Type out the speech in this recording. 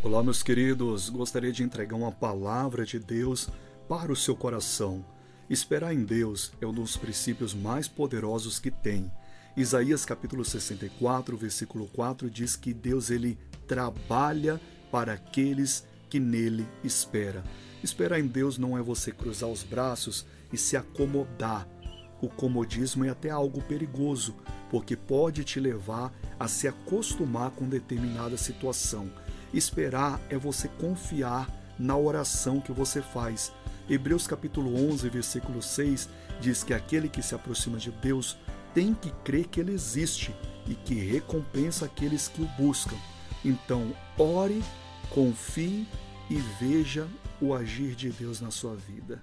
Olá, meus queridos. Gostaria de entregar uma palavra de Deus para o seu coração. Esperar em Deus é um dos princípios mais poderosos que tem. Isaías capítulo 64, versículo 4 diz que Deus ele trabalha para aqueles que nele espera. Esperar em Deus não é você cruzar os braços e se acomodar. O comodismo é até algo perigoso, porque pode te levar a se acostumar com determinada situação Esperar é você confiar na oração que você faz. Hebreus capítulo 11, versículo 6 diz que aquele que se aproxima de Deus tem que crer que ele existe e que recompensa aqueles que o buscam. Então, ore, confie e veja o agir de Deus na sua vida.